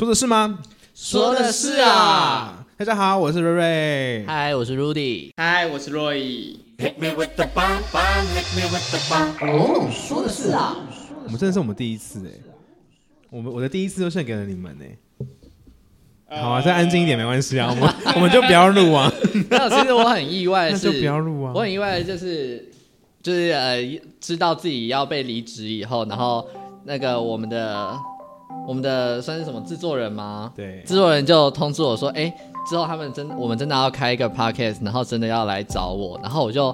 说的是吗？说的是啊。大家好，我是瑞瑞。嗨，我是 Rudy。嗨，我是若意。Hit me with the bomb bomb, hit me with the bomb. 哦，说的是啊。我们真的是我们第一次哎，我们我的第一次都献给了你们哎。好啊，再安静一点没关系啊，我们我们就不要录啊，那，其实我很意外的是，那就不要录啊我。很意外的就是就是呃，知道自己要被离职以后，然后那个我们的我们的算是什么制作人吗？对，制作人就通知我说，哎、之后他们真我们真的要开一个 podcast，然后真的要来找我，然后我就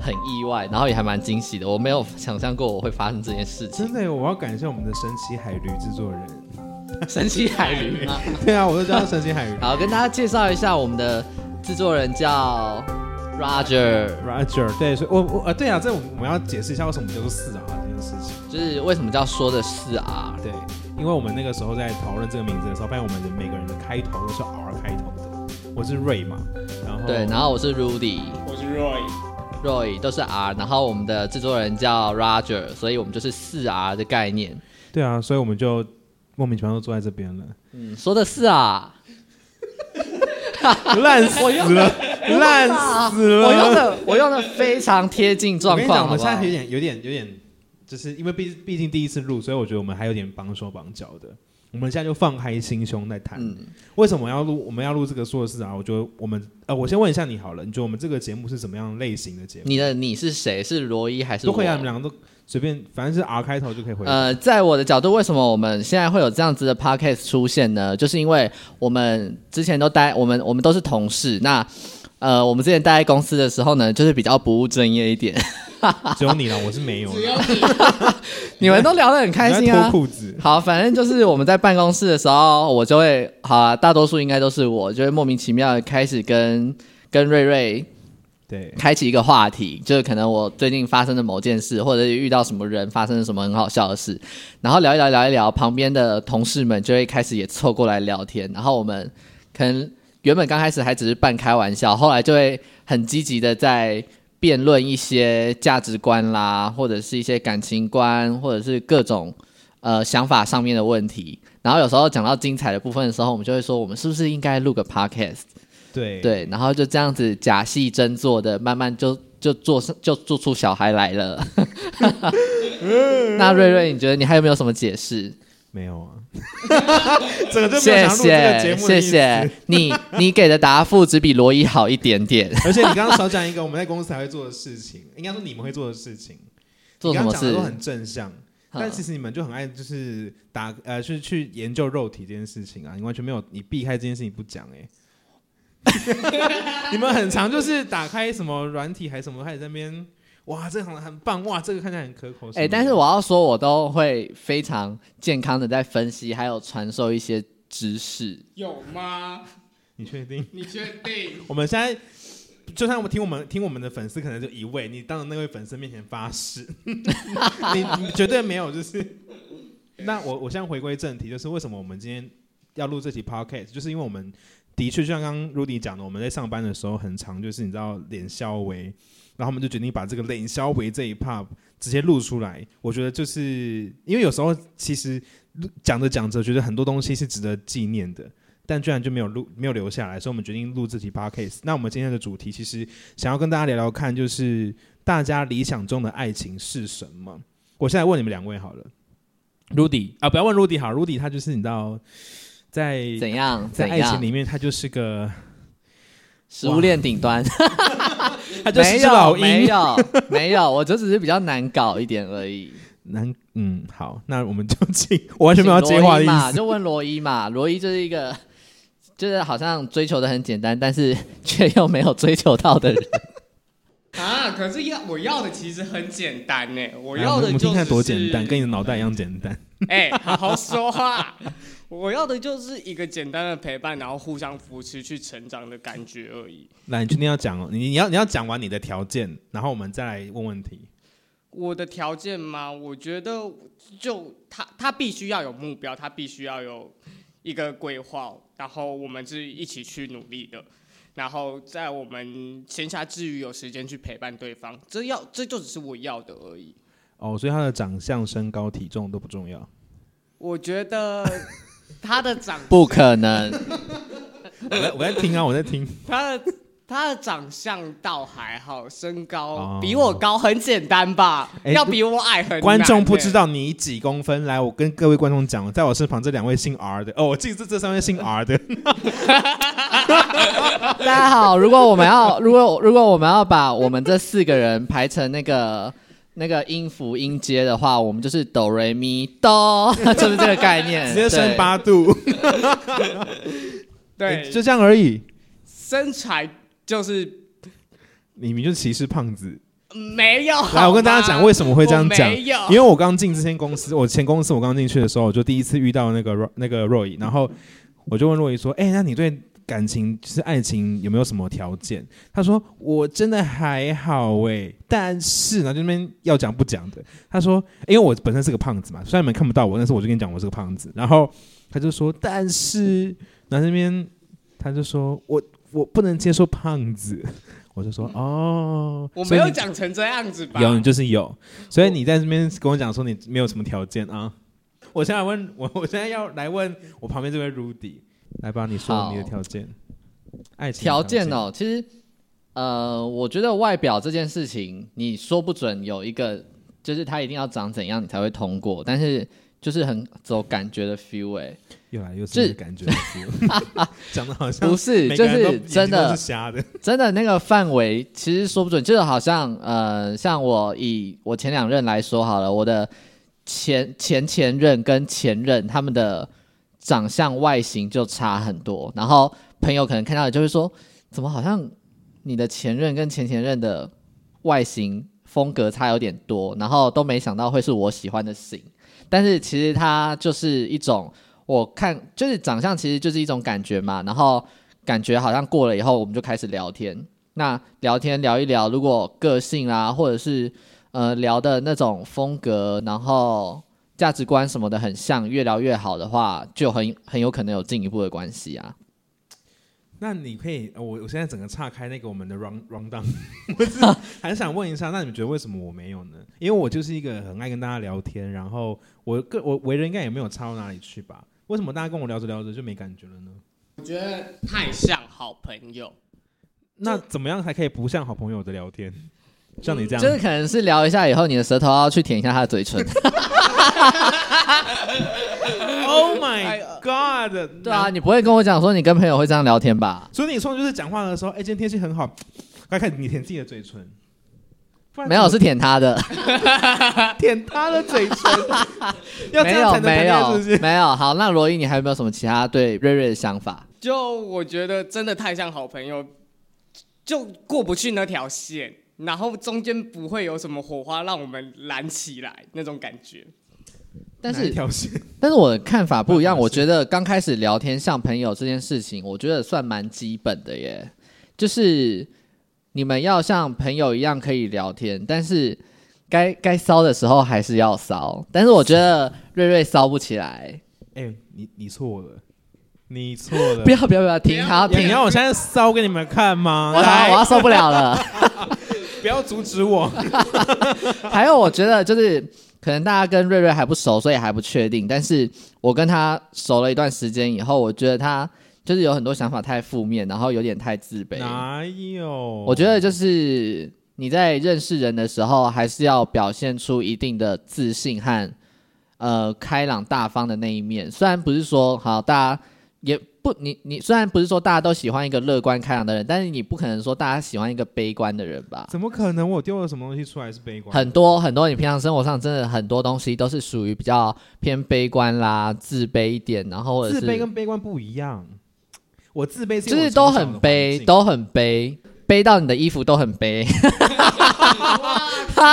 很意外，然后也还蛮惊喜的，我没有想象过我会发生这件事情真。的，我要感谢我们的神奇海驴制作人。神奇海驴吗？对啊，我就叫他神奇海驴。好，跟大家介绍一下我们的制作人叫 Roger，Roger，对，所以我我呃，对啊，这我们我们要解释一下为什么叫做四 R 这件事情。就是为什么叫说的是啊？对，因为我们那个时候在讨论这个名字的时候，发现我们的每个人的开头都是 R 开头的。我是瑞嘛，然后对，然后我是 Rudy。我是 Roy。Roy 都是 R，然后我们的制作人叫 Roger，所以我们就是四 R 的概念。对啊，所以我们就莫名其妙都坐在这边了，嗯，说的是啊，烂死了，烂死了。我用的我用的非常贴近状况，我跟你讲，我们好不好现在有点有点有点，就是因为毕毕竟第一次录，所以我觉得我们还有点绑手绑脚的。我们现在就放开心胸在谈。嗯，为什么要录？我们要录这个说的是啊？我觉得我们呃，我先问一下你好了，你觉得我们这个节目是什么样类型的节目？你的你是谁？是罗伊还是我都可以啊，你们两个都随便，反正是 R 开头就可以回。呃，在我的角度，为什么我们现在会有这样子的 podcast 出现呢？就是因为我们之前都待，我们我们都是同事。那呃，我们之前待在公司的时候呢，就是比较不务正业一点。只有你了，我是没有的。只有你。你们都聊得很开心啊脱。裤子。好，反正就是我们在办公室的时候，我就会好啊，大多数应该都是我，就会莫名其妙的开始跟跟瑞瑞对，开启一个话题，就是可能我最近发生的某件事，或者是遇到什么人发生了什么很好笑的事，然后聊一聊聊一聊，旁边的同事们就会开始也凑过来聊天，然后我们可能原本刚开始还只是半开玩笑，后来就会很积极的在辩论一些价值观啦，或者是一些感情观，或者是各种呃想法上面的问题。然后有时候讲到精彩的部分的时候，我们就会说，我们是不是应该录个 podcast？对，对，然后就这样子假戏真做的，慢慢就就做就做出小孩来了。那瑞瑞，你觉得你还有没有什么解释？没有啊。整个就没有谢想录这个节谢目谢谢你，你给的答复只比罗伊好一点点。而且你刚刚少讲一个我们在公司才会做的事情，应该说你们会做的事情。做什么事你刚刚讲的都？很正向，但嗯其实你们就很爱就是打呃去去研究肉体这件事情啊，你完全没有你避开这件事情不讲哎、你们很常就是打开什么软体还是什么，开始在那边哇这个很很棒哇这个看起来很可口。哎、但是我要说，我都会非常健康的在分析，还有传授一些知识。有吗？你确定？你确定？我们现在就算我们听我们听我们的粉丝，可能就一位，你当着那位粉丝面前发誓，你你绝对没有就是。那我我现在回归正题，就是为什么我们今天要录这期 podcast，就是因为我们的确就像刚刚 Rudy 讲的，我们在上班的时候很长，就是你知道脸消微，然后我们就决定把这个冷消维这一 part 直接录出来。我觉得就是因为有时候其实录讲着讲着，觉得很多东西是值得纪念的。但居然就没有录，没有留下来，所以我们决定录这期 podcast。那我们今天的主题其实想要跟大家聊聊看，就是大家理想中的爱情是什么？我现在问你们两位好了，Rudy 啊，不要问 Rudy 好，Rudy 他就是你知道，在怎样？在爱情样？里面他就是个，食物链顶端？他就是没有，没鹰。有，没有，我就只是比较难搞一点而已。难，嗯，好，那我们就请，我完全没有要接话的意请罗伊嘛，思。就问罗伊嘛。罗伊就是一个，就是好像追求的很简单，但是却又没有追求到的人。啊！可是要我要的其实很简单呢，我要的就我们听看多简单，跟你的脑袋一样简单。哎、好好说话。我要的就是一个简单的陪伴，然后互相扶持去成长的感觉而已。那，你今天要讲哦？你你要你要讲完你的条件，然后我们再来问问题。我的条件吗？我觉得就他他必须要有目标，他必须要有一个规划，然后我们是一起去努力的。然后在我们闲暇之余有时间去陪伴对方，这要这就只是我要的而已。哦，所以他的长相、身高、体重都不重要。我觉得 他的长不可能。我在我在听啊，我在听。他的他的长相倒还好，身高哦比我高，很简单吧？哎要比我矮很难观众不知欸。道你几公分，来，我跟各位观众讲，在我身旁这两位姓 R 的，哦，我记得这这三位姓 R 的，大家好，如果我们要，如果如果我们要把我们这四个人排成那个那个音符音阶的话，我们就是哆瑞咪哆，就是这个概念。直接升对八度，对，哎就这样而已。身材就是你们就歧视胖子。没有。来，我跟大家讲为什么会这样讲，没有，因为我刚进这间公司，我前公司我刚进去的时候，我就第一次遇到那个那个 Roy，然后我就问 Roy 说：“哎、那你对感情就是爱情有没有什么条件？”他说：“我真的还好哎、但是呢，就那边要讲不讲的。”他说：“因为我本身是个胖子嘛，虽然你们看不到我，但是我就跟你讲我是个胖子。”然后他就说：“但是，然后那边他就说我我不能接受胖子。”我就说：“哦，我没有讲成这样子吧？有，你就是有，所以你在这边跟我讲说你没有什么条件啊。我现在问我，我现在要来问我旁边这位 Rudy，来吧，你说你的条件，爱情条件，哦，其实呃，我觉得外表这件事情，你说不准有一个，就是他一定要长怎样你才会通过，但是就是很走感觉的 feel 哎、又来又是感觉的 feel，讲的好像不是，就是真的，真的那个范围其实说不准，就是好像呃，像我以我前两任来说好了，我的前前前任跟前任他们的长相外形就差很多，然后朋友可能看到就会说，怎么好像你的前任跟前前任的外形风格差有点多，然后都没想到会是我喜欢的型，但是其实它就是一种我看就是长相其实就是一种感觉嘛，然后。感觉好像过了以后，我们就开始聊天。那聊天聊一聊，如果个性啊，或者是呃聊的那种风格，然后价值观什么的很像，越聊越好的话，就很很有可能有进一步的关系啊。那你可以，呃我我现在整个岔开那个我们的 round round down，我是还想问一下，那你们觉得为什么我没有呢？因为我就是一个很爱跟大家聊天，然后我个我为人应该也没有差到哪里去吧？为什么大家跟我聊着聊着就没感觉了呢？我觉得太像好朋友。那怎么样才可以不像好朋友的聊天？像你这样，就是可能是聊一下以后，你的舌头要去舔一下他的嘴唇。Oh my God！对啊，，你不会跟我讲说你跟朋友会这样聊天吧？所以你说就是讲话的时候，哎、今天天气很好，快看你舔自己的嘴唇，没有，是舔他的。舔他的嘴唇，要这没有，样才能没有恋爱是不是？，没有。好，那罗伊，你还有没有什么其他对瑞瑞的想法？就我觉得真的太像好朋友，就过不去那条线，然后中间不会有什么火花让我们燃起来那种感觉。但是？但是我的看法不一样，我觉得刚开始聊天像朋友这件事情，我觉得算蛮基本的耶。就是你们要像朋友一样可以聊天，但是该该骚的时候还是要骚。但是我觉得瑞瑞骚不起来，哎、你你错了，你错了，不要不要不要停，好你停，要我现在骚给你们看吗？我要我要受不了了。不要阻止我。还有，我觉得就是可能大家跟瑞瑞还不熟，所以还不确定。但是我跟他熟了一段时间以后，我觉得他就是有很多想法太负面，然后有点太自卑。哪有？我觉得就是你在认识人的时候，还是要表现出一定的自信和呃开朗大方的那一面。虽然不是说好大家也不你你虽然不是说大家都喜欢一个乐观开朗的人，但是你不可能说大家喜欢一个悲观的人吧？怎么可能？我丢了什么东西出来是悲观？很多很多，你平常生活上真的很多东西都是属于比较偏悲观啦、自卑一点，然后或者是自卑跟悲观不一样。我自卑就是都很悲，都很悲，悲到你的衣服都很悲。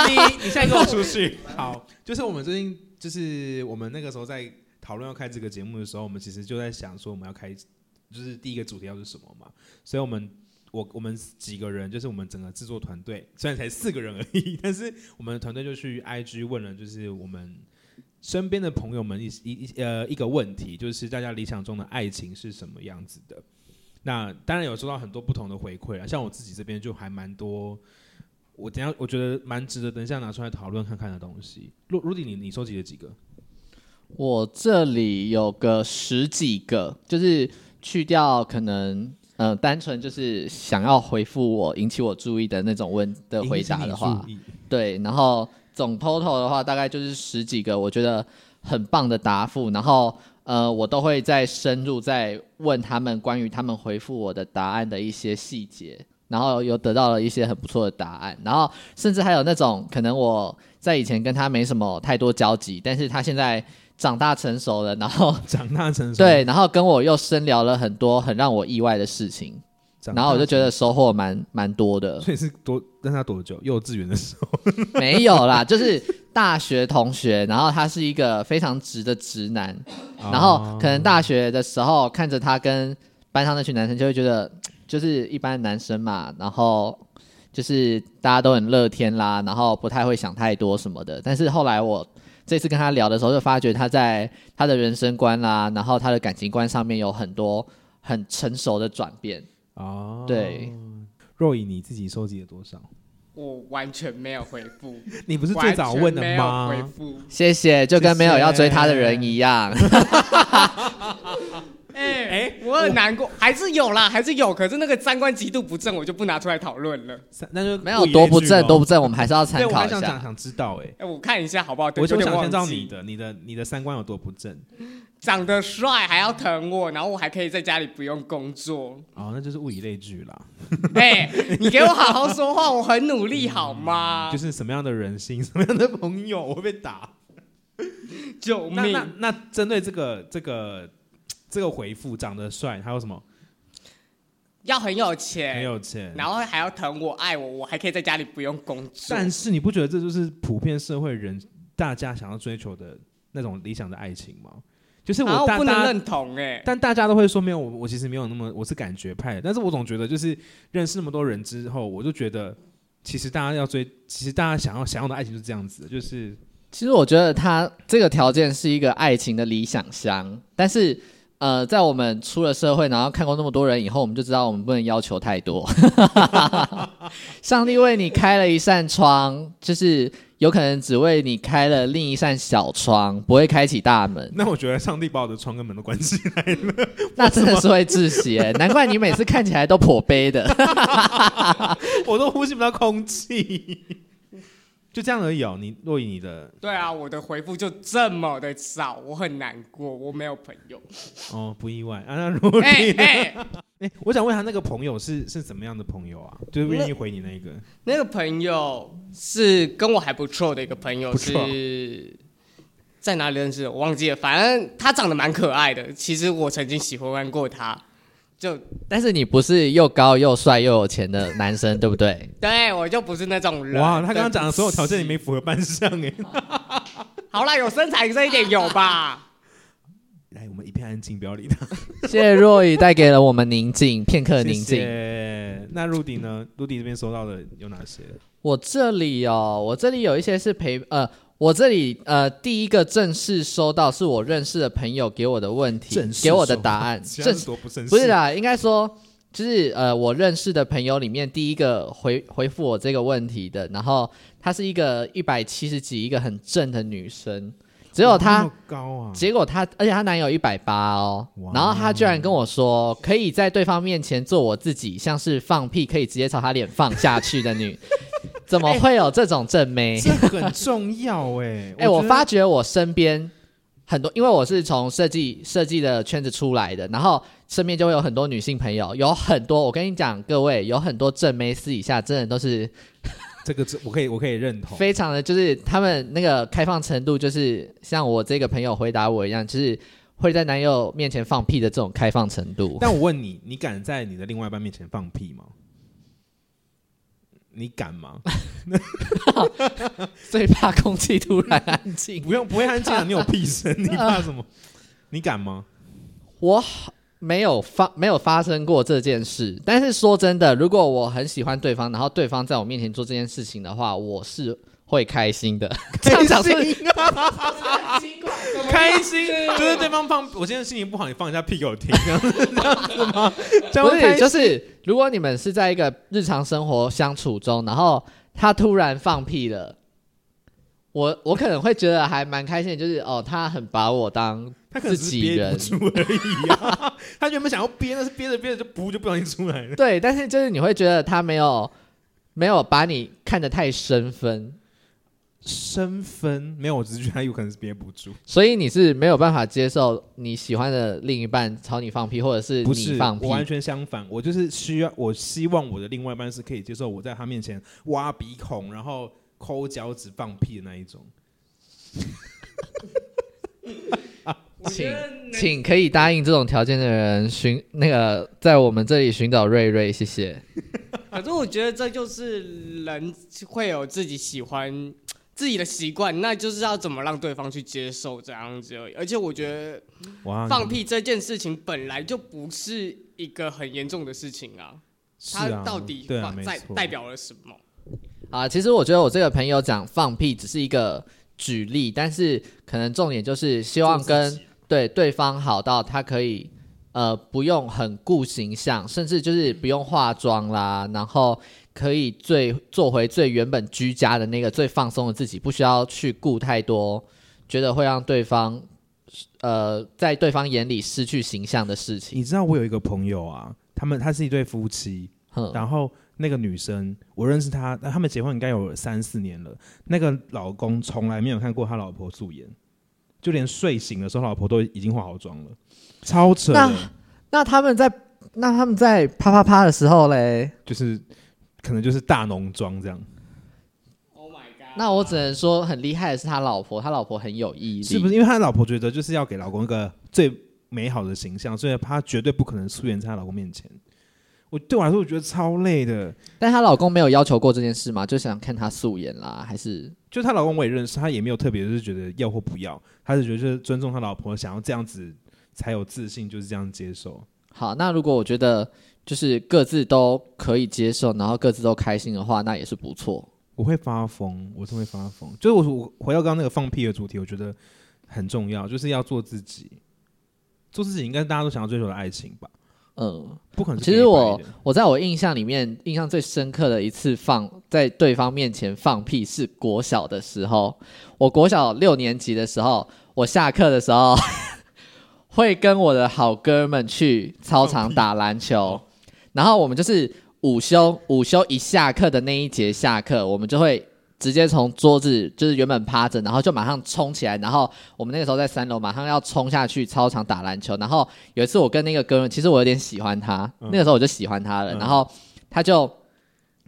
你 你现在跟我出去。好，就是我们最近就是我们那个时候在讨论要开这个节目的时候，我们其实就在想说我们要开，就是第一个主题要是什么嘛。所以我们我我们几个人，就是我们整个制作团队，虽然才四个人而已，但是我们的团队就去 IG 问了，就是我们。身边的朋友们一一一呃一个问题，就是大家理想中的爱情是什么样子的？那当然有收到很多不同的回馈啊，像我自己这边就还蛮多，我等下我觉得蛮值得等一下拿出来讨论看看的东西。如如迪，你你收集了几个？我这里有个十几个，就是去掉可能呃单纯就是想要回复我引起我注意的那种问的回答的话，对，然后总 total 的话大概就是十几个，我觉得很棒的答复，然后呃我都会再深入再问他们关于他们回复我的答案的一些细节。然后又得到了一些很不错的答案，然后甚至还有那种可能我在以前跟他没什么太多交集，但是他现在长大成熟了，然后长大成熟，对，然后跟我又深聊了很多很让我意外的事情，长然后我就觉得收获蛮蛮多的。所以是多跟他多久？幼稚园的时候，没有啦，就是大学同学，然后他是一个非常直的直男，然后可能大学的时候看着他跟班上那群男生，就会觉得就是一般男生嘛，然后就是大家都很乐天啦，然后不太会想太多什么的。但是后来我这次跟他聊的时候，就发觉他在他的人生观啦，然后他的感情观上面有很多很成熟的转变。哦，对，若以你自己收集了多少？我完全没有回复，你不是最早问的吗？回复，谢谢，就跟没有要追他的人一样。哎、哎我很难过，还是有啦，还是有，可是那个三观极度不正，我就不拿出来讨论了。三那就没有多不正，多不正，我们还是要参对，我考一还想想下。想知道哎，哎、我看一下好不好？对我就想知道你的你的你的三观有多不正长得帅还要疼我，然后我还可以在家里不用工作。哦，那就是物以类聚啦，哎、你给我好好说话，我很努力好吗？就是什么样的人心，什么样的朋友，我会被打。救命！那那那针对这个这个这个回复，长得帅，还有什么？要很有钱，很有钱，然后还要疼我、爱我，我还可以在家里不用工作。但是你不觉得这就是普遍社会人大家想要追求的那种理想的爱情吗？就是我大大家，不能认同哎、但大家都会说没有，我我其实没有那么，我是感觉派的。但是我总觉得就是认识那么多人之后，我就觉得其实大家要追，其实大家想要想要的爱情就是这样子的，就是其实我觉得他这个条件是一个爱情的理想乡，但是呃，在我们出了社会，然后看过那么多人以后，我们就知道我们不能要求太多。上帝为你开了一扇窗，就是有可能只为你开了另一扇小窗，不会开启大门。那我觉得上帝把我的窗跟门都关起来了。那真的是会窒息、欸，难怪你每次看起来都颇悲的。我都呼吸不到空气，就这样而已哦。你若以你的对啊，我的回复就这么的少，我很难过，我没有朋友。哦，不意外啊。那如果 哎你呢？哎，哎、我想问他那个朋友是是怎么样的朋友啊？就是愿意回你那个那个朋友是跟我还不错的一个朋友，不错是在哪里认识的？我忘记了，反正他长得蛮可爱的。其实我曾经喜欢过他，就但是你不是又高又帅又有钱的男生，对不对？对我就不是那种人。哇，他刚刚讲的所有条件你没符合扮相哎。好啦，有身材这一点有吧？来，我们一片安静，不要理他。谢谢若雨带给了我们宁静，片刻宁谢静。谢。那陆迪呢？陆迪这边收到的有哪些？我这里哦，我这里有一些是陪呃，我这里呃第一个正式收到是我认识的朋友给我的问题给我的答案，正？不是啦，应该说就是呃我认识的朋友里面第一个回回复我这个问题的，然后她是一个一百七十几，一个很正的女生，只有哇她高啊！结果她，而且她男友一百八哦，然后她居然跟我说，可以在对方面前做我自己，像是放屁可以直接朝他脸放下去的女，怎么会有这种正妹？这很重要哎。哎、我发觉我身边很多，因为我是从设计设计的圈子出来的，然后身边就会有很多女性朋友，有很多，我跟你讲，各位有很多正妹私底下真的都是这个这我可以我可以认同。非常的，就是他们那个开放程度，就是像我这个朋友回答我一样，就是会在男友面前放屁的这种开放程度。但我问你，你敢在你的另外一半面前放屁吗？你敢吗？最怕空气突然安静。不用，不会安静啊！你有屁声，你怕什么？你敢吗？我没有发没有发生过这件事，但是说真的，如果我很喜欢对方，然后对方在我面前做这件事情的话，我是会开心的。这样讲是开心，就是对方放，我今天心情不好，你放一下屁给我听，这样子这样子吗？这样不是，就是如果你们是在一个日常生活相处中，然后他突然放屁了，我我可能会觉得还蛮开心的，就是哦，他很把我当他可能自只是憋己人不，住而已啊。他原本想要憋，但是憋着憋着就不就不小心出来了。对，但是就是你会觉得他没有没有把你看得太深分，身份没有，我只是觉得他有可能是憋不住。所以你是没有办法接受你喜欢的另一半朝你放屁，或者是不是，放屁我。完全相反，我就是需要，我希望我的另外一半是可以接受我在他面前挖鼻孔，然后抠脚趾、放屁的那一种。请请可以答应这种条件的人寻那个在我们这里寻找瑞瑞，谢谢。可是我觉得这就是人会有自己喜欢自己的习惯，那就是要怎么让对方去接受这样子而已。而且我觉得，放屁这件事情本来就不是一个很严重的事情啊，它到底对啊，放在代表了什么？啊，其实我觉得我这个朋友讲放屁只是一个举例，但是可能重点就是希望跟对对方好到他可以呃不用很顾形象，甚至就是不用化妆啦，然后可以最做回最原本居家的那个最放松的自己，不需要去顾太多，觉得会让对方呃在对方眼里失去形象的事情。你知道我有一个朋友啊，他们他是一对夫妻，哼，然后那个女生我认识她，他们结婚应该有三四年了。那个老公从来没有看过他老婆素颜，就连睡醒的时候，老婆都已经化好妆了，超扯。那那他们在那他们在啪啪啪的时候嘞？就是可能就是大浓妆这样，Oh my god！那我只能说很厉害的是他老婆，他老婆很有毅力，是不是？因为他老婆觉得就是要给老公一个最美好的形象，所以他绝对不可能出现在他老公面前。我对我来说，我觉得超累的。但她老公没有要求过这件事吗？就想看她素颜啦，还是就她老公我也认识，他也没有特别就是觉得要或不要，他是觉得就是尊重他老婆，想要这样子才有自信，就是这样接受。好？那如果我觉得就是各自都可以接受，然后各自都开心的话，那也是不错。我会发疯，我是会发疯。就是我我回到刚刚那个放屁的主题，我觉得很重要，就是要做自己。做自己应该大家都想要追求的爱情吧？嗯，不可能其实我我在我印象里面，印象最深刻的一次放在对方面前放屁是国小的时候。我国小六年级的时候，我下课的时候 会跟我的好哥们去操场打篮球，然后我们就是午休午休一下课的那一节下课，我们就会直接从桌子就是原本趴着，然后就马上冲起来，然后我们那个时候在三楼，马上要冲下去操场打篮球。然后有一次我跟那个哥们，其实我有点喜欢他，嗯那个时候我就喜欢他了，嗯然后他就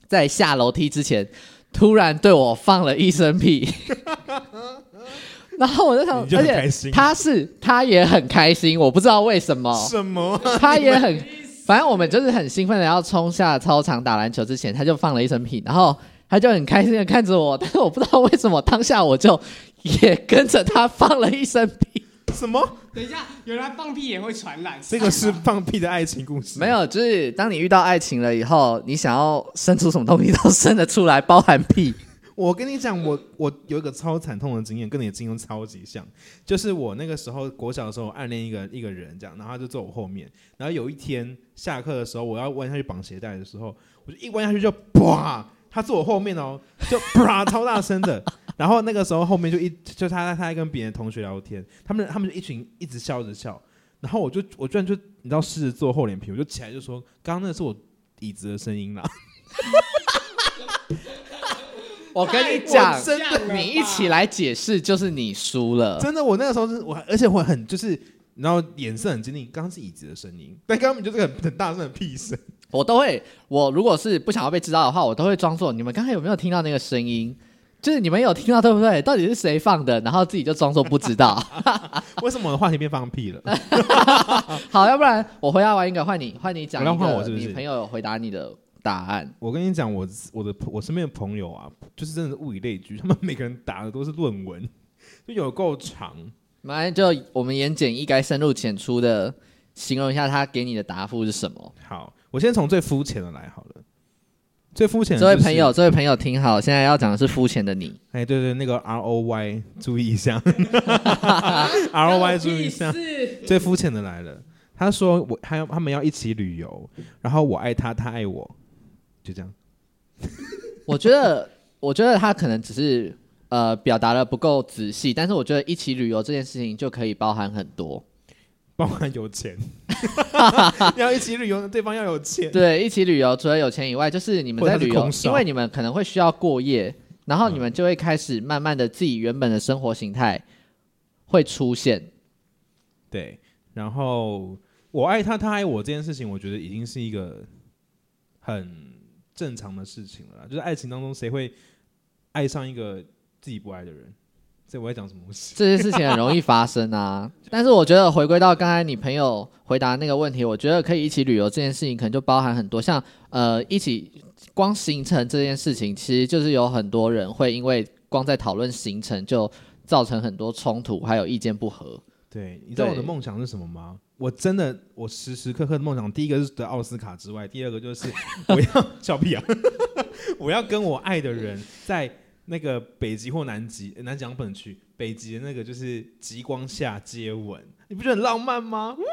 在下楼梯之前，突然对我放了一声屁。然后我就想，而且他是他也很开心，我不知道为什么，什么？他也很，反正我们就是很兴奋的要冲下操场打篮球之前，他就放了一声屁，然后他就很开心的看着我，但是我不知道为什么当下我就也跟着他放了一声屁，什么？等一下，原来放屁也会传染，这个是放屁的爱情故事？没有，就是当你遇到爱情了以后，你想要生出什么东西都生得出来，包含屁。我跟你讲，我我有一个超惨痛的经验，跟你的经验超级像，就是我那个时候国小的时候暗恋一个一个人，这样，然后他就坐我后面，然后有一天下课的时候，我要弯下去绑鞋带的时候，我就一弯下去就啪，他坐我后面哦，就 啪超大声的，然后那个时候后面就一就他他在跟别的同学聊天，他们他们就一群一直笑着笑，然后我就我居然就你知道狮子座厚脸皮，我就起来就说，刚刚那是我椅子的声音啦。我跟你讲太过分了吧，你一起来解释，就是你输了。真的，我那个时候是我，而且我很就是，然后眼色很坚定，刚刚是椅子的声音，但根本就是很很大声的屁声。我都会，我如果是不想要被知道的话，我都会装作你们刚才有没有听到那个声音？就是你们有听到对不对？到底是谁放的？然后自己就装作不知道。为什么我的话题变放屁了？好，要不然我回答完一个，换你，换你讲不要换我是不是你朋友有回答你的答案。我跟你讲，我我的我身边的朋友啊，就是真的是物以类聚，他们每个人答的都是论文，就有够长。马上就我们言简意赅、深入浅出的形容一下他给你的答复是什么。好，我先从最肤浅的来好了。最肤浅的、就是这位朋友，，这位朋友听好，现在要讲的是肤浅的你。哎，对对，那个 R O Y 注意一下，R O Y 注意一下。最肤浅的来了，他说我他要他们要一起旅游，然后我爱他，他爱我，就这样。我觉得，我觉得他可能只是呃表达的不够仔细，但是我觉得一起旅游这件事情就可以包含很多。包含有钱，要一起旅游，对方要有钱。对，一起旅游除了有钱以外，就是你们在旅游因为你们可能会需要过夜，然后你们就会开始慢慢的自己原本的生活形态会出现。对，然后我爱他，他爱我这件事情，我觉得已经是一个很正常的事情了啦。就是爱情当中，谁会爱上一个自己不爱的人？这我在讲什么东西？这些事情很容易发生啊。但是我觉得回归到刚才你朋友回答那个问题，我觉得可以一起旅游这件事情，可能就包含很多，像呃一起光行程这件事情，其实就是有很多人会因为光在讨论行程就造成很多冲突，还有意见不合。对，你知道我的梦想是什么吗？我真的，我时时刻刻的梦想，第一个是得奥斯卡之外，第二个就是我要 笑屁啊！我要跟我爱的人在那个北极或南极，呃南极不能去，北极的那个就是极光下接吻，你不觉得很浪漫吗？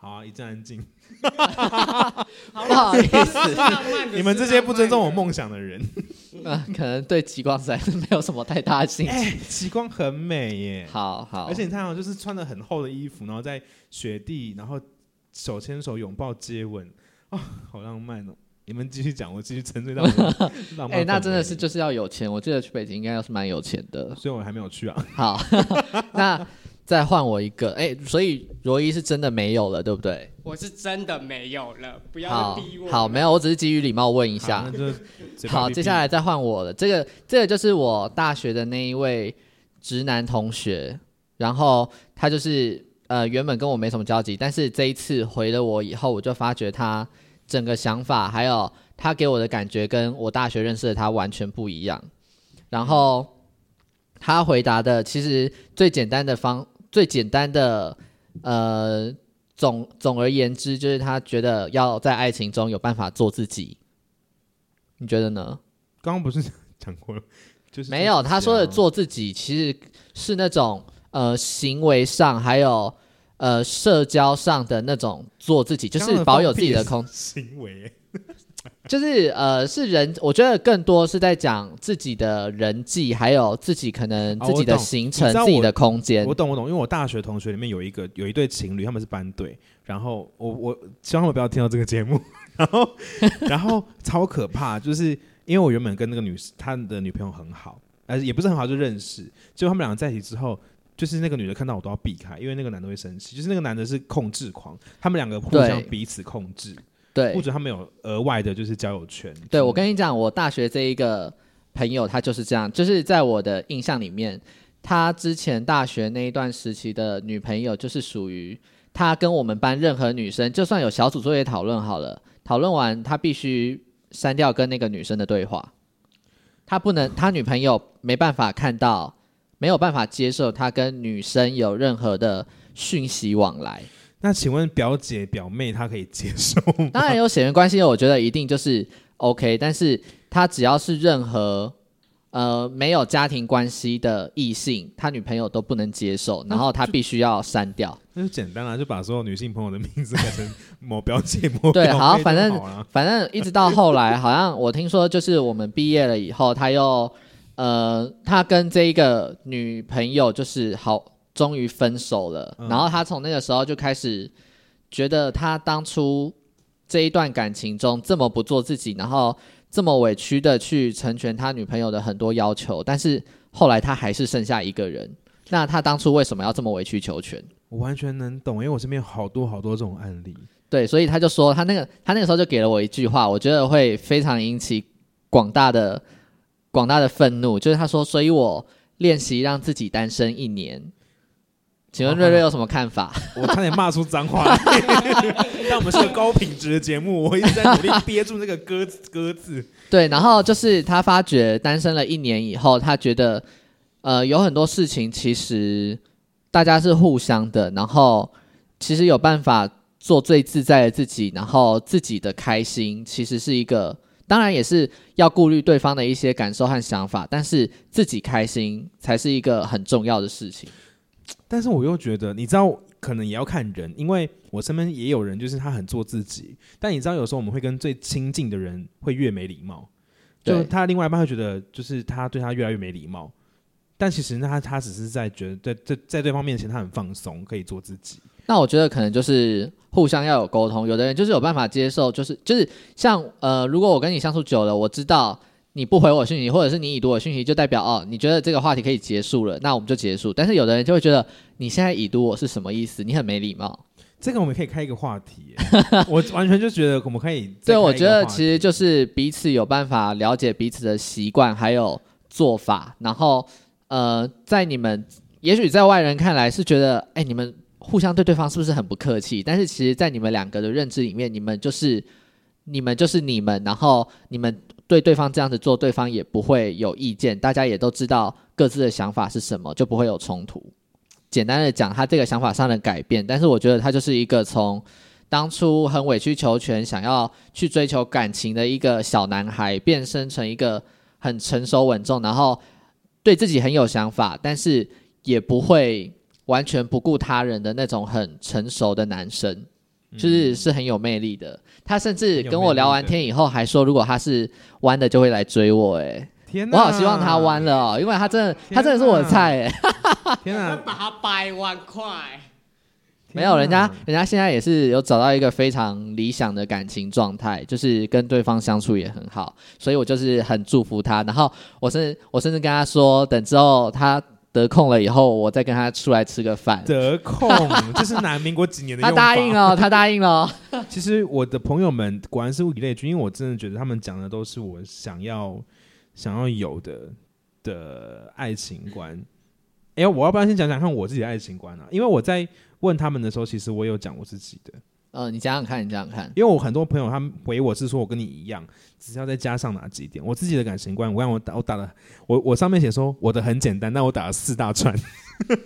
好啊，一阵安静。不好意思，你们这些不尊重我梦想的人，呃，可能对极光实在是没有什么太大的兴趣。哎，极光很美耶。好好，而且你看哦，就是穿的很厚的衣服，然后在雪地，然后手牵手拥抱接吻，啊、好浪漫哦！你们继续讲，我继续沉醉到我的 浪漫。哎、那真的是，就是要有钱。我记得去北京应该要是蛮有钱的。所以我还没有去啊。好，那再换我一个。哎、所以罗伊是真的没有了，对不对？我是真的没有了，不要逼我。好，没有，我只是基于礼貌问一一下好，接下来再换我了。这个这个就是我大学的那一位直男同学，然后他就是呃原本跟我没什么交集，但是这一次回了我以后，我就发觉他整个想法还有他给我的感觉跟我大学认识的他完全不一样。然后他回答的其实最简单的方最简单的呃总总而言之，就是他觉得要在爱情中有办法做自己。你觉得呢？刚刚不是讲过了，就是没有，他说的做做自己其实是那种呃行为上还有呃社交上的那种做自己，就是保有自己的空，行为，就是呃是人，我觉得更多是在讲自己的人际，还有自己可能哦自己的行程、自己的空间我。懂我懂，因为我大学同学里面有一个有一对情侣，他们是班队，然后我我希望他们不要听到这个节目，然后然后超可怕，就是因为我原本跟那个女他的女朋友很好，呃也不是很好就认识，结果他们两个在一起之后。就是那个女的看到我都要避开，因为那个男的会生气。就是那个男的是控制狂，他们两个互相彼此控制，对或者他们有额外的就是交友圈。对，我跟你讲，我大学这一个朋友他就是这样，就是在我的印象里面，他之前大学那一段时期的女朋友就是属于他跟我们班任何女生，就算有小组作业讨论好了，讨论完他必须删掉跟那个女生的对话，他不能，他女朋友没办法看到，没有办法接受他跟女生有任何的讯息往来。那请问表姐表妹她可以接受吗？当然有血缘关系的，我觉得一定就是 OK，但是他只要是任何呃没有家庭关系的异性，他女朋友都不能接受，然后他必须要删掉。那就简单了，就把所有女性朋友的名字改成某表姐、某对好反正反正一直到后来，好像我听说就是我们毕业了以后，他又呃，他跟这一个女朋友就是好，终于分手了。嗯然后他从那个时候就开始觉得他当初这一段感情中这么不做自己，然后这么委屈的去成全他女朋友的很多要求，但是后来他还是剩下一个人。那他当初为什么要这么委曲求全？我完全能懂，因为我身边有好多好多这种案例。对，所以他就说他那个他那个时候就给了我一句话，我觉得会非常引起广大的广大的愤怒，就是他说，所以我练习让自己单身一年。请问瑞瑞有什么看法？我差点骂出脏话来，但我们是个高品质的节目，我一直在努力憋住那个歌歌字。对，然后就是他发觉单身了一年以后，他觉得呃有很多事情其实大家是互相的，然后其实有办法做最自在的自己，然后自己的开心其实是一个，当然也是要顾虑对方的一些感受和想法，但是自己开心才是一个很重要的事情。但是我又觉得，你知道，可能也要看人，因为我身边也有人，就是他很做自己，但你知道，有时候我们会跟最亲近的人会越没礼貌，就他另外一半会觉得，就是他对他越来越没礼貌，但其实那他他只是在觉得在在在对方面前他很放松，可以做自己。那我觉得可能就是互相要有沟通，有的人就是有办法接受，就是就是像呃，如果我跟你相处久了，我知道你不回我讯息，或者是你已读我讯息，就代表哦，你觉得这个话题可以结束了，那我们就结束。但是有的人就会觉得你现在已读我是什么意思？你很没礼貌。这个我们可以开一个话题，我完全就觉得我们可以对，我觉得其实就是彼此有办法了解彼此的习惯还有做法，然后呃，在你们也许在外人看来是觉得，哎，你们互相对对方是不是很不客气？但是其实，在你们两个的认知里面，你们就是你们就是你们，然后你们对对方这样子做，对方也不会有意见，大家也都知道各自的想法是什么，就不会有冲突。简单的讲，他这个想法上的改变，但是我觉得他就是一个从当初很委曲求全，想要去追求感情的一个小男孩，变身成一个很成熟稳重，然后对自己很有想法，但是也不会完全不顾他人的那种很成熟的男生，就是是很有魅力的。他甚至跟我聊完天以后，还说如果他是弯的，就会来追我、哎，天哪，我好希望他弯了哦，因为他真的，他真的是我的菜、哎。天哪，把他掰弯块。没有，人家人家现在也是有找到一个非常理想的感情状态，就是跟对方相处也很好，所以我就是很祝福他。然后我甚至我甚至跟他说，等之后他得空了以后，我再跟他出来吃个饭。得空，这是南民国几年的 他答应了，他答应了。其实我的朋友们果然是物以类聚，因为我真的觉得他们讲的都是我想要想要有的的爱情观。哎、我要不然先讲讲看我自己的爱情观啊？因为我在问他们的时候，其实我有讲我自己的。呃，你想想看，你想想看，因为我很多朋友他们回我是说我跟你一样，只是要再加上哪几点。我自己的感情观，我让我打我打了，我我上面写说我的很简单，但我打了四大串。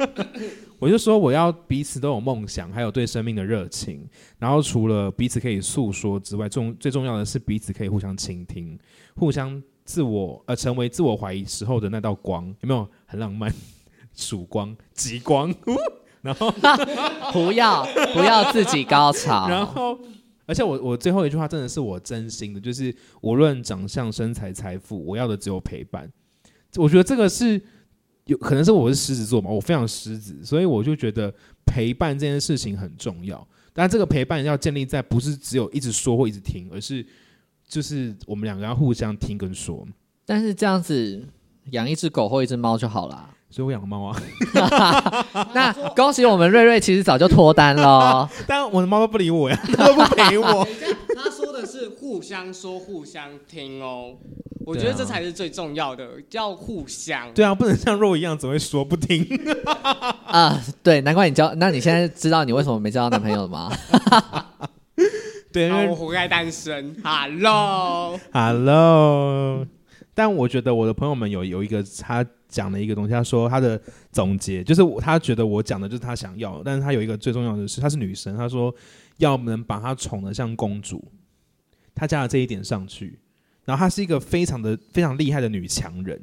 我就说我要彼此都有梦想，还有对生命的热情。然后除了彼此可以诉说之外，重最重要的是彼此可以互相倾听，互相自我呃成为自我怀疑时候的那道光，有没有很浪漫？曙光、极光，然后 不要不要自己高潮。然后，而且我我最后一句话真的是我真心的，就是无论长相、身材、财富，我要的只有陪伴。我觉得这个是有可能是我是狮子座嘛，我非常狮子，所以我就觉得陪伴这件事情很重要。但这个陪伴要建立在不是只有一直说或一直听，而是就是我们两个要互相听跟说。但是这样子养一只狗或一只猫就好啦。所以我养猫啊，那恭喜我们瑞瑞，其实早就脱单了。但我的猫都不理我呀，它 都不陪我。他说的是互相说、互相听哦，我觉得这才是最重要的，要互相。对啊，不能像肉一样只会说不听。啊、对，难怪你交，那你现在知道你为什么没交到男朋友了吗？对，因好，为我活该单身。Hello，Hello，但我觉得我的朋友们有有一个他讲的一个东西，他说他的总结就是我他觉得我讲的就是他想要，但是他有一个最重要的是，她是女生，他说要能把她宠得像公主，他加了这一点上去，然后她是一个非常的非常厉害的女强人，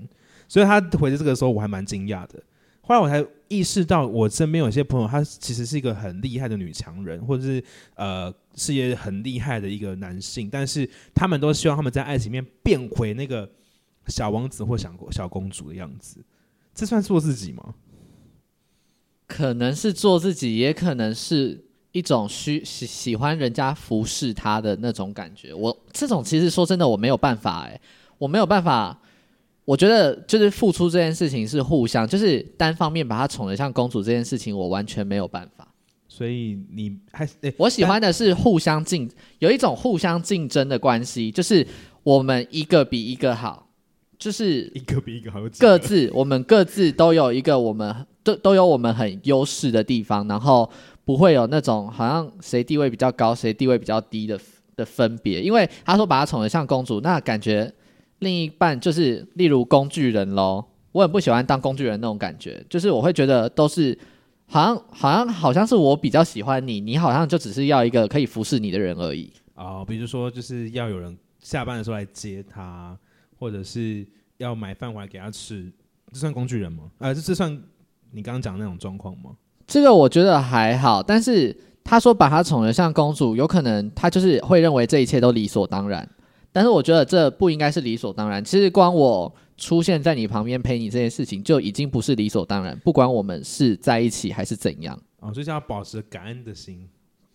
所以他回的这个时候我还蛮惊讶的。后来我才意识到，我身边有些朋友，她其实是一个很厉害的女强人，或者是呃事业很厉害的一个男性，但是他们都希望他们在爱情面变回那个小王子或小小公主的样子，这算做自己吗？可能是做自己，也可能是一种需喜喜欢人家服侍他的那种感觉。我这种其实说真的，我没有办法哎、我没有办法。我觉得就是付出这件事情是互相，就是单方面把她宠得像公主这件事情，我完全没有办法。所以你还我喜欢的是互相竞，有一种互相竞争的关系，就是我们一个比一个好，就是一个比一个好各自我们各自都有一个我们都都有我们很优势的地方，然后不会有那种好像谁地位比较高，谁地位比较低的的分别。因为他说把他宠得像公主，那感觉另一半就是例如工具人喽。我很不喜欢当工具人那种感觉，就是我会觉得都是好像好像好像是我比较喜欢你，你好像就只是要一个可以服侍你的人而已。哦，比如说就是要有人下班的时候来接他，或者是要买饭回来给他吃，这算工具人吗？呃，这这算你刚刚讲的那种状况吗？这个我觉得还好，但是他说把他宠得像公主，有可能他就是会认为这一切都理所当然。但是我觉得这不应该是理所当然。其实光我出现在你旁边陪你这件事情，就已经不是理所当然。不管我们是在一起还是怎样，哦，就是要保持感恩的心。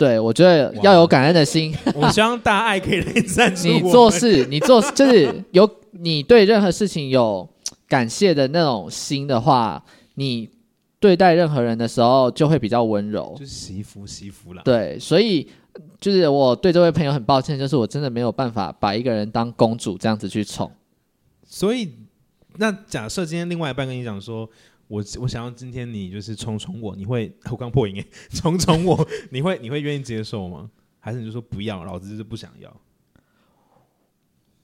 对我觉得要有感恩的心。我希望大爱可以来赞助你做事，你做就是有你对任何事情有感谢的那种心的话，你对待任何人的时候就会比较温柔就。是惜福惜福啦。对，所以就是我对这位朋友很抱歉，就是我真的没有办法把一个人当公主这样子去宠。所以那假设今天另外一半跟你讲说。我我想要今天你就是宠宠我，你会 我刚破音哎，宠宠我，你会你会愿意接受吗？还是你就说不要，老子就是不想要？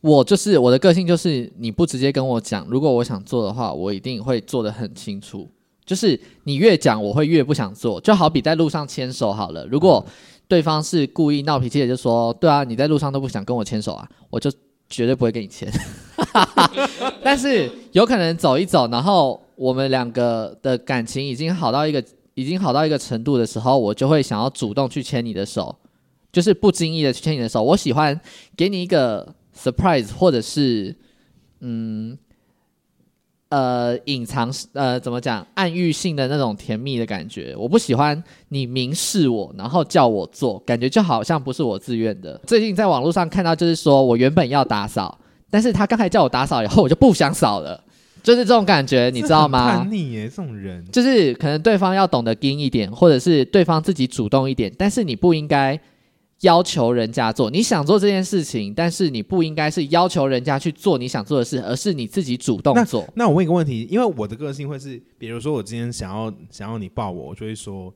我就是我的个性，就是你不直接跟我讲，如果我想做的话，我一定会做的很清楚。就是你越讲，我会越不想做。就好比在路上牵手好了，如果对方是故意闹脾气的，就说：“对啊，你在路上都不想跟我牵手啊，我就绝对不会跟你牵。” 但是有可能走一走，然后我们两个的感情已经好到一个已经好到一个程度的时候，我就会想要主动去牵你的手，就是不经意的去牵你的手。我喜欢给你一个 surprise，或者是嗯呃隐藏呃怎么讲暗喻性的那种甜蜜的感觉。我不喜欢你明示我，然后叫我做，感觉就好像不是我自愿的。最近在网络上看到，就是说我原本要打扫，但是他刚才叫我打扫以后，我就不想扫了，就是这种感觉，你知道吗叛？逆耶，这种人就是可能对方要懂得硬一点，或者是对方自己主动一点，但是你不应该要求人家做。你想做这件事情，但是你不应该是要求人家去做你想做的事，而是你自己主动做。那我问一个问题，因为我的个性会是，比如说我今天想要想要你抱我，我就会说，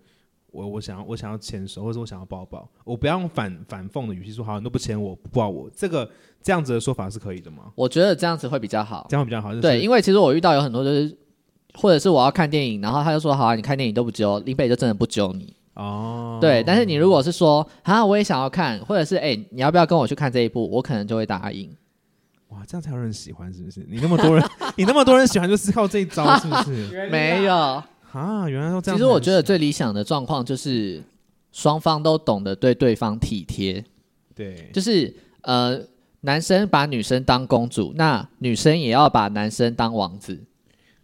我我想要我想要牵手，或者我想要抱抱，我不要用反反讽的语气说，好，你都不牵我，不抱我，这个这样子的说法是可以的吗？我觉得这样子会比较好。这样会比较好，就是、对，因为其实我遇到有很多就是，或者是我要看电影，然后他就说好啊，你看电影都不揪，林北就真的不揪你。哦，对，但是你如果是说啊，我也想要看，或者是哎、你要不要跟我去看这一部，我可能就会答应。哇，这样才有人喜欢，是不是？你那么多人，你那么多人喜欢，就是靠这一招，是不是？没有，啊，原来都这样。其实我觉得，最理想的状况就是双方都懂得对对方体贴，对，就是呃，男生把女生当公主，那女生也要把男生当王子。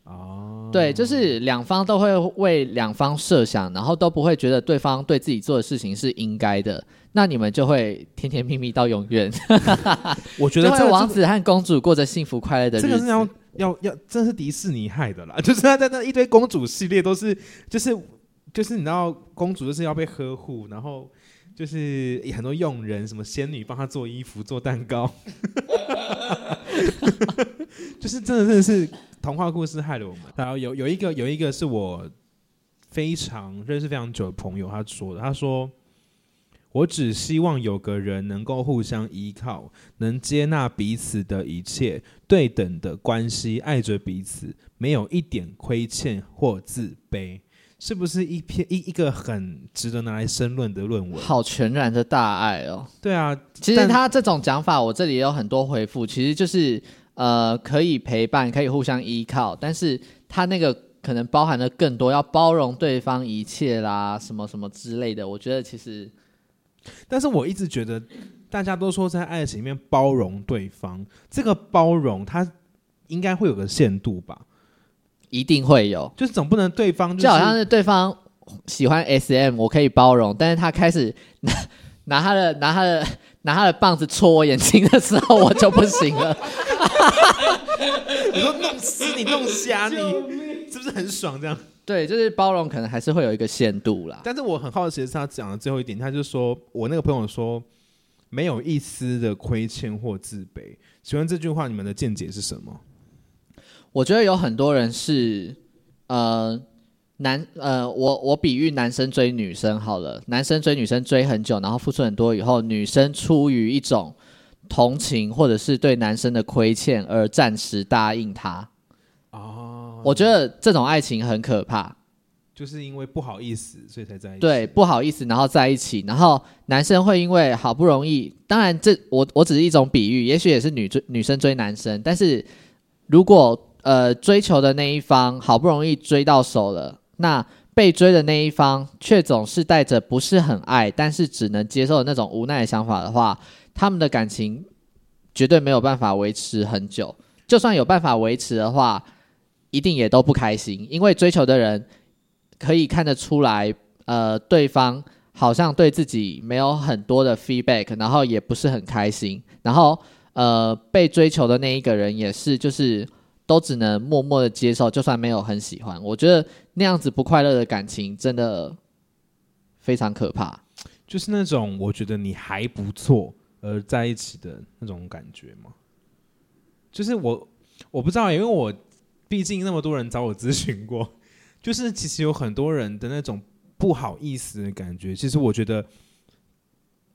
哦，对，就是两方都会为两方设想，然后都不会觉得对方对自己做的事情是应该的，那你们就会甜甜蜜蜜到永远，我觉得这个王子和公主过着幸福快乐的日子。这个是要要要，这是迪士尼害的啦，就是他在那一堆公主系列都是，就是就是你知道，公主就是要被呵护，然后就是很多佣人，什么仙女帮她做衣服、做蛋糕，就是真的真的是童话故事害了我们。然后有有一个有一个是我非常认识非常久的朋友，他说的，他说。我只希望有个人能够互相依靠，能接纳彼此的一切，对等的关系，爱着彼此，没有一点亏欠或自卑，是不是一篇一一个很值得拿来申论的论文？好全然的大爱哦！对啊，其实他这种讲法，我这里也有很多回复，其实就是呃，可以陪伴，可以互相依靠，但是他那个可能包含了更多，要包容对方一切啦，什么什么之类的。我觉得其实但是我一直觉得，大家都说在爱情里面包容对方，这个包容它应该会有个限度吧，一定会有，就是总不能对方就好像是对方喜欢 SM，我可以包容，但是他开始 拿拿他的拿他的拿他的棒子戳我眼睛的时候，我就不行了。你说弄死你弄瞎你，是不是很爽这样？对，就是包容，可能还是会有一个限度啦。但是我很好奇的是他讲的最后一点，他就说我那个朋友说没有一丝的亏欠或自卑。请问这句话你们的见解是什么？我觉得有很多人是，呃，男呃，我我比喻男生追女生好了，男生追女生追很久，然后付出很多以后，女生出于一种同情或者是对男生的亏欠而暂时答应他。哦，我觉得这种爱情很可怕。就是因为不好意思，所以才在一起。对，不好意思，然后在一起，然后男生会因为好不容易，当然这我我只是一种比喻，也许也是女追女生追男生，但是如果呃追求的那一方好不容易追到手了，那被追的那一方却总是带着不是很爱，但是只能接受的那种无奈的想法的话，他们的感情绝对没有办法维持很久。就算有办法维持的话，一定也都不开心，因为追求的人可以看得出来，呃，对方好像对自己没有很多的 feedback，然后也不是很开心，然后呃，被追求的那一个人也是，就是都只能默默的接受，就算没有很喜欢，我觉得那样子不快乐的感情真的非常可怕。就是那种我觉得你还不错而在一起的那种感觉吗？就是我我不知道，因为我毕竟那么多人找我咨询过，就是其实有很多人的那种不好意思的感觉，其实我觉得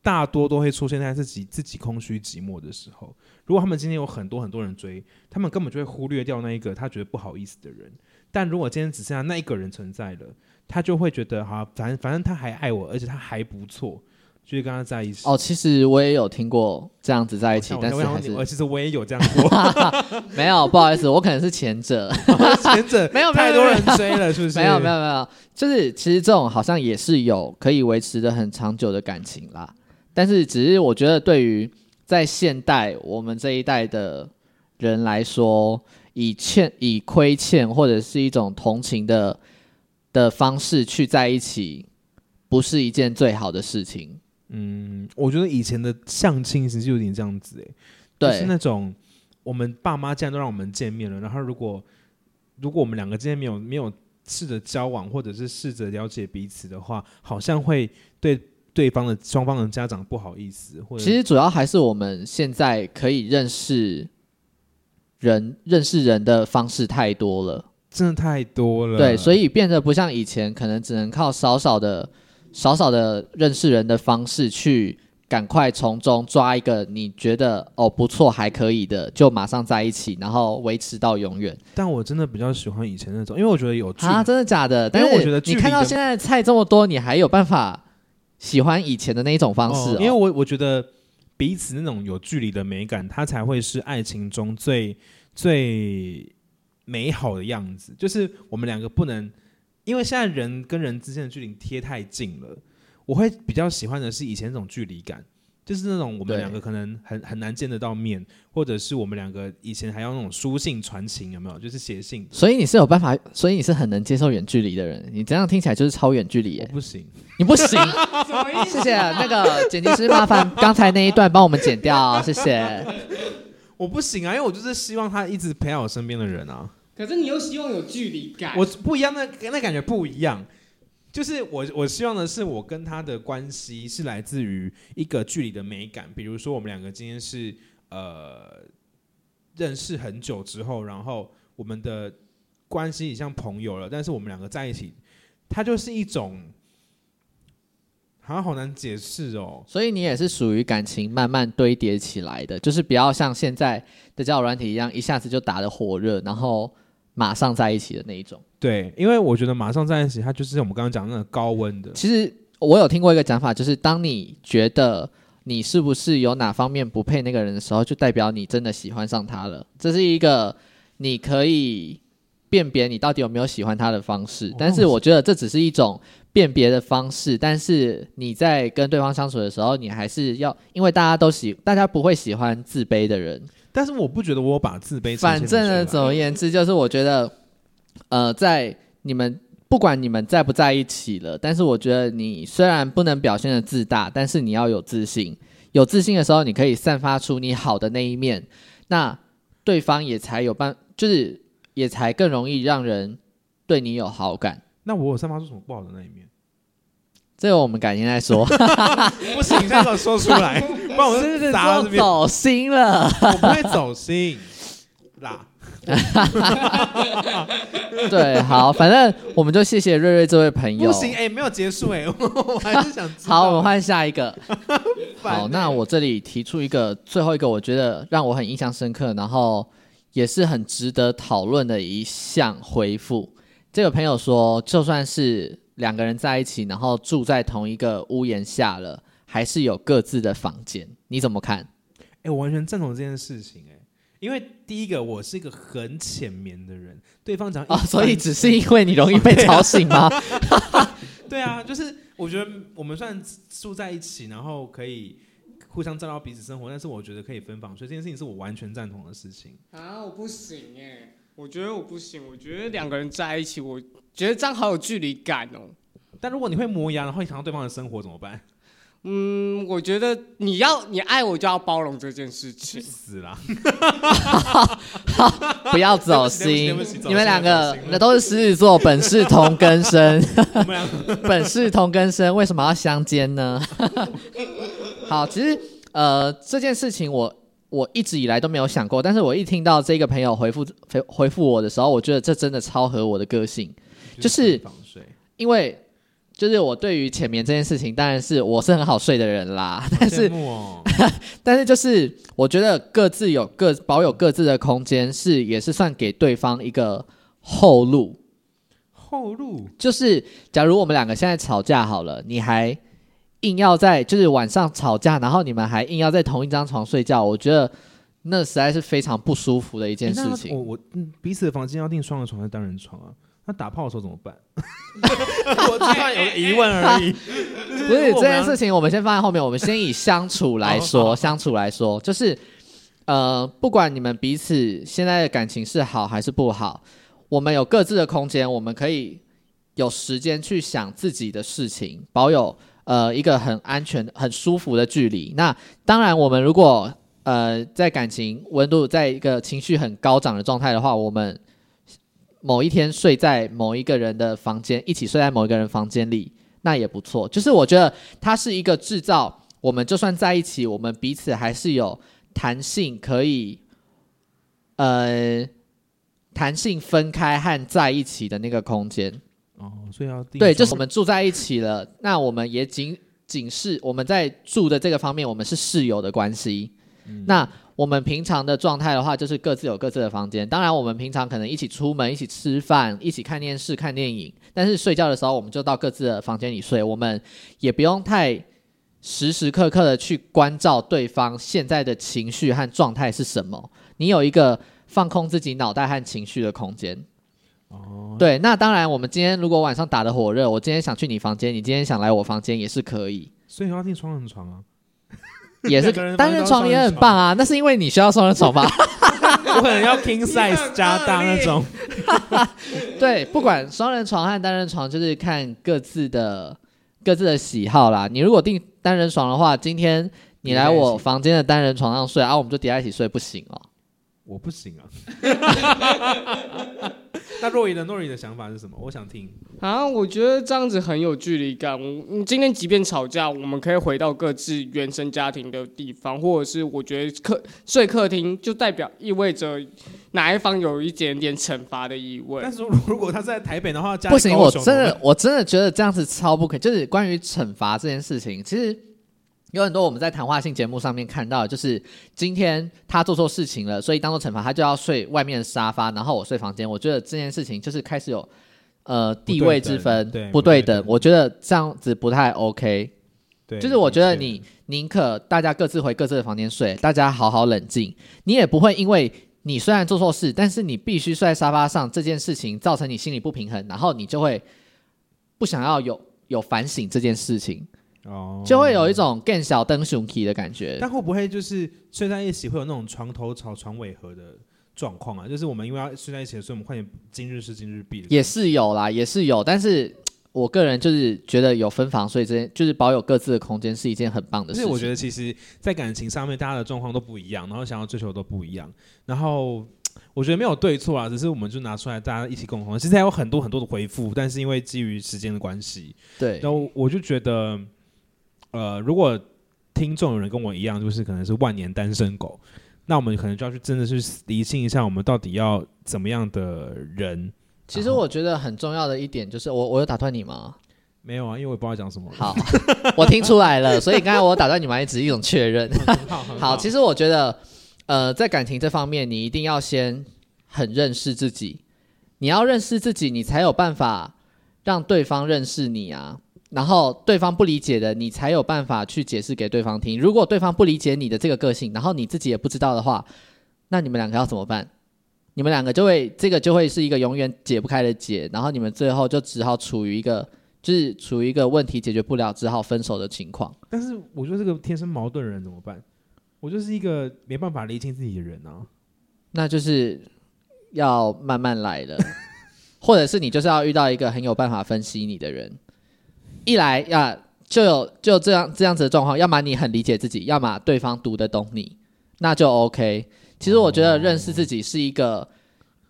大多都会出现在自己自己空虚寂寞的时候。如果他们今天有很多很多人追，他们根本就会忽略掉那一个他觉得不好意思的人。但如果今天只剩下那一个人存在了，他就会觉得哈，反正反正他还爱我，而且他还不错，就是跟他在一起。哦，其实我也有听过这样子在一起，但是还是其实我也有这样过，没有，不好意思，我可能是前者。前者 没有太多人追了，是不是？没有没有没有，就是其实这种好像也是有可以维持的很长久的感情啦。但是只是我觉得对于在现代我们这一代的人来说，以欠以亏欠或者是一种同情的的方式去在一起，不是一件最好的事情。嗯，我觉得以前的相亲其实有点这样子、欸，对，就是那种我们爸妈既然都让我们见面了，然后如果如果我们两个之间没有没有试着交往，或者是试着了解彼此的话，好像会对对方的双方的家长不好意思，或者其实主要还是我们现在可以认识人、认识人的方式太多了。真的太多了，对，所以变得不像以前，可能只能靠少少的、少少的认识人的方式去赶快从中抓一个你觉得哦不错还可以的，就马上在一起，然后维持到永远但我真的比较喜欢以前那种，因为我觉得有距啊！真的假的？但是因为我觉得距你看到现在的菜这么多，你还有办法喜欢以前的那一种方式、哦因为我我觉得彼此那种有距离的美感，它才会是爱情中最最美好的样子。就是我们两个不能，因为现在人跟人之间的距离贴太近了，我会比较喜欢的是以前那种距离感。就是那种我们两个可能很很难见得到面，或者是我们两个以前还要那种书信传情，有没有？就是写信，所以你是有办法，所以你是很能接受远距离的人。你这样听起来就是超远距离耶，我不行。你不行。什么意思？谢谢那个剪辑师，麻烦刚才那一段帮我们剪掉，谢谢。我不行啊，因为我就是希望他一直陪在我身边的人啊。可是你又希望有距离感，我不一样，那那感觉不一样。就是我我希望的是，我跟他的关系是来自于一个距离的美感。比如说，我们两个今天是呃认识很久之后，然后我们的关系也像朋友了，但是我们两个在一起，它就是一种好像好难解释哦。所以你也是属于感情慢慢堆叠起来的，就是不要像现在的交友软体一样，一下子就打得火热，然后马上在一起的那一种。对，因为我觉得马上在一起，它就是我们刚刚讲的那个高温的。其实我有听过一个讲法，就是当你觉得你是不是有哪方面不配那个人的时候，就代表你真的喜欢上他了。这是一个你可以辨别你到底有没有喜欢他的方式。但是我觉得这只是一种辨别的方式，但是你在跟对方相处的时候，你还是要，因为大家都喜，大家不会喜欢自卑的人。但是我不觉得我有把自卑反正呢，总而言之，就是我觉得，呃，在你们不管你们在不在一起了，但是我觉得你虽然不能表现的自大，但是你要有自信。有自信的时候，你可以散发出你好的那一面，那对方也才有办，就是也才更容易让人对你有好感。那我有散发出什么不好的那一面？这个我们改天再说。不行，现在说出来，不然我就砸到这边。走心了。我不会走心啦。对，好，反正我们就谢谢瑞瑞这位朋友。不行，哎、没有结束哎、我还是想知道。好，我们换下一个。好，那我这里提出一个最后一个，我觉得让我很印象深刻，然后也是很值得讨论的一项回复。这个朋友说，就算是两个人在一起，然后住在同一个屋檐下了，还是有各自的房间。你怎么看？哎、我完全赞同这件事情哎、因为第一个我是一个很浅眠的人，对方讲哦，所以只是因为你容易被吵醒吗？对啊，就是我觉得我们算住在一起，然后可以互相照料彼此生活，但是我觉得可以分房所以，这件事情是我完全赞同的事情。啊，我不行哎，我觉得我不行，我觉得两个人在一起，我觉得这样好有距离感哦。但如果你会磨牙，然后影响到对方的生活怎么办？嗯，我觉得你要你爱我就要包容这件事去情。死啦！不要走心对不起对不起走，心你们两了个那都是狮子座，本是同根生，本是同根生，为什么要相煎呢？好，其实呃这件事情我我一直以来都没有想过，但是我一听到这个朋友回复回回复我的时候，我觉得这真的超合我的个性，就是。因为就是我对于浅眠这件事情，当然是我是很好睡的人啦，但是哦，但是就是我觉得各自有各保有各自的空间，是也是算给对方一个后路。后路就是假如我们两个现在吵架好了，你还硬要在就是晚上吵架，然后你们还硬要在同一张床睡觉，我觉得那实在是非常不舒服的一件事情。我我嗯彼此的房间要订双人床还是单人床啊？那打炮的时候怎么办？我突然有个疑问而已。不是这件事情，我们先放在后面。我们先以相处来说，相处来说，就是呃，不管你们彼此现在的感情是好还是不好，我们有各自的空间，我们可以有时间去想自己的事情，保有呃一个很安全、很舒服的距离。那当然，我们如果呃在感情温度在一个情绪很高涨的状态的话，我们某一天睡在某一个人的房间，一起睡在某一个人房间里，那也不错。就是我觉得它是一个制造，我们就算在一起，我们彼此还是有弹性，可以呃弹性分开和在一起的那个空间。哦，所以要订对，就是我们住在一起了，那我们也仅仅是我们在住的这个方面，我们是室友的关系。那我们平常的状态的话，就是各自有各自的房间。当然，我们平常可能一起出门、一起吃饭、一起看电视、看电影，但是睡觉的时候，我们就到各自的房间里睡。我们也不用太时时刻刻的去关照对方现在的情绪和状态是什么。你有一个放空自己脑袋和情绪的空间。哦，对，那当然，我们今天如果晚上打的火热，我今天想去你房间，你今天想来我房间也是可以，所以你要订双人床啊。也是单人床也很棒啊。那是因为你需要双人床吧？我可能要 king size 加大那种。对，不管双人床和单人床，就是看各自的各自的喜好啦。你如果订单人床的话，今天你来我房间的单人床上睡，啊，我们就叠在一起睡，不行哦。我不行啊。那若隐的诺仪的想法是什么？我想听。啊，我觉得这样子很有距离感。我嗯今天即便吵架，我们可以回到各自原生家庭的地方，或者是我觉得客睡客厅就代表意味着哪一方有一点点惩罚的意味但。是如果他在台北的话，家不行，我真的我真的觉得这样子超不可。就是关于惩罚这件事情，其实有很多我们在谈话性节目上面看到，就是今天他做错事情了，所以当做惩罚，他就要睡外面的沙发，然后我睡房间。我觉得这件事情就是开始有呃地位之分对不对等。等我觉得这样子不太 OK。对，就是我觉得你宁可大家各自回各自的房间睡，大家好好冷静，你也不会因为你虽然做错事，但是你必须睡在沙发上这件事情造成你心理不平衡，然后你就会不想要有有反省这件事情，哦，就会有一种更小灯熊 key 的感觉。但会不会就是睡在一起会有那种床头吵床尾和的状况啊？就是我们因为要睡在一起，所以我们快点今日事今日毕的。也是有啦，也是有，但是我个人就是觉得有分房睡这件，就是保有各自的空间是一件很棒的事情。我觉得，其实，在感情上面，大家的状况都不一样，然后想要追求都不一样。然后，我觉得没有对错啊，只是我们就拿出来大家一起共同。其实还有很多很多的回复，但是因为基于时间的关系，对然后我就觉得，呃，如果听众有人跟我一样，就是可能是万年单身狗，那我们可能就要去真的是理清一下，我们到底要怎么样的人。其实我觉得很重要的一点就是，我我有打断你吗？没有啊，因为我也不知道讲什么。好，我听出来了，所以刚才我打断你们也只是一种确认。好，好，其实我觉得，呃，在感情这方面，你一定要先很认识自己。你要认识自己，你才有办法让对方认识你啊。然后对方不理解的，你才有办法去解释给对方听。如果对方不理解你的这个个性，然后你自己也不知道的话，那你们两个要怎么办？你们两个就会这个就会是一个永远解不开的结，然后你们最后就只好处于一个就是处于一个问题解决不了，只好分手的情况。但是我觉得这个天生矛盾的人，怎么办？我就是一个没办法理清自己的人啊。那就是要慢慢来的，或者是你就是要遇到一个很有办法分析你的人，一来呀就有就这样这样子的状况，要么你很理解自己，要么对方读得懂你，那就 OK。其实我觉得认识自己是一个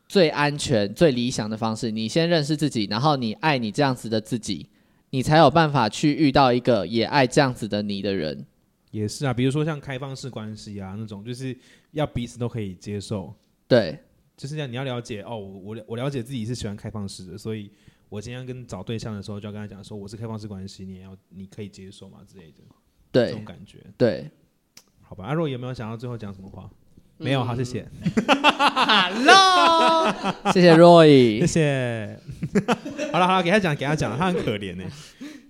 最安全、最理想的方式。你先认识自己，然后你爱你这样子的自己，你才有办法去遇到一个也爱这样子的你的人。也是啊，比如说像开放式关系啊那种，就是要彼此都可以接受，对就是这样。你要了解哦，我我了我了解自己是喜欢开放式的，所以我今天跟找对象的时候就要跟他讲说我是开放式关系，你也要你可以接受嘛之类的，对这种感觉。对，好吧，阿若有没有想到最后讲什么话？没有，好，谢谢，Hello，谢谢 Roy 谢。谢。好了好了，给他讲给他讲，他很可怜呢。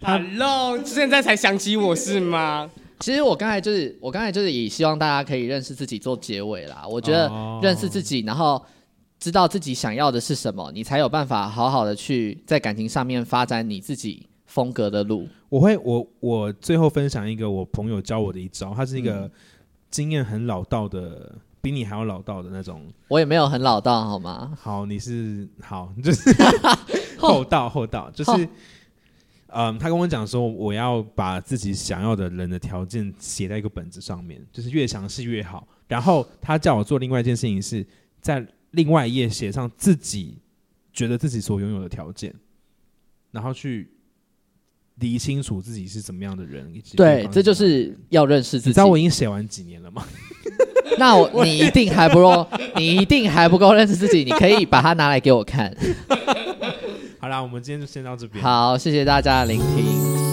Hello，现在才想起我是吗？其实我刚才就是，我刚才就是以希望大家可以认识自己做结尾啦。我觉得哦认识自己，然后知道自己想要的是什么，你才有办法好好的去在感情上面发展你自己风格的路。我会我我最后分享一个我朋友教我的一招，他是一个经验很老道的，比你还要老道的那种。我也没有很老道，好吗？好，你是好，就是 厚道厚道，就是。嗯，他跟我讲说，我要把自己想要的人的条件写在一个本子上面，就是越详细越好。然后他叫我做另外一件事情是，在另外一页写上自己觉得自己所拥有的条件，然后去理清楚自己是怎么样的人。以及对，这就是要认识自己你知道。我已经写完几年了吗？那我你一定还不够，你一定还不够认识自己。你可以把它拿来给我看。好啦，我们今天就先到这边。好，谢谢大家的聆听。